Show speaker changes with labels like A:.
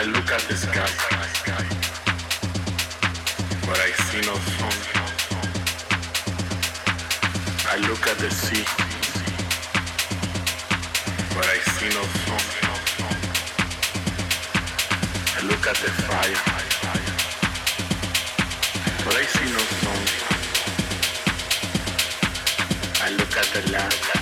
A: I look at the sky, but I see no sun. I look at the sea, but I see no sun. I look at the fire, but I see no sun. I look at the land.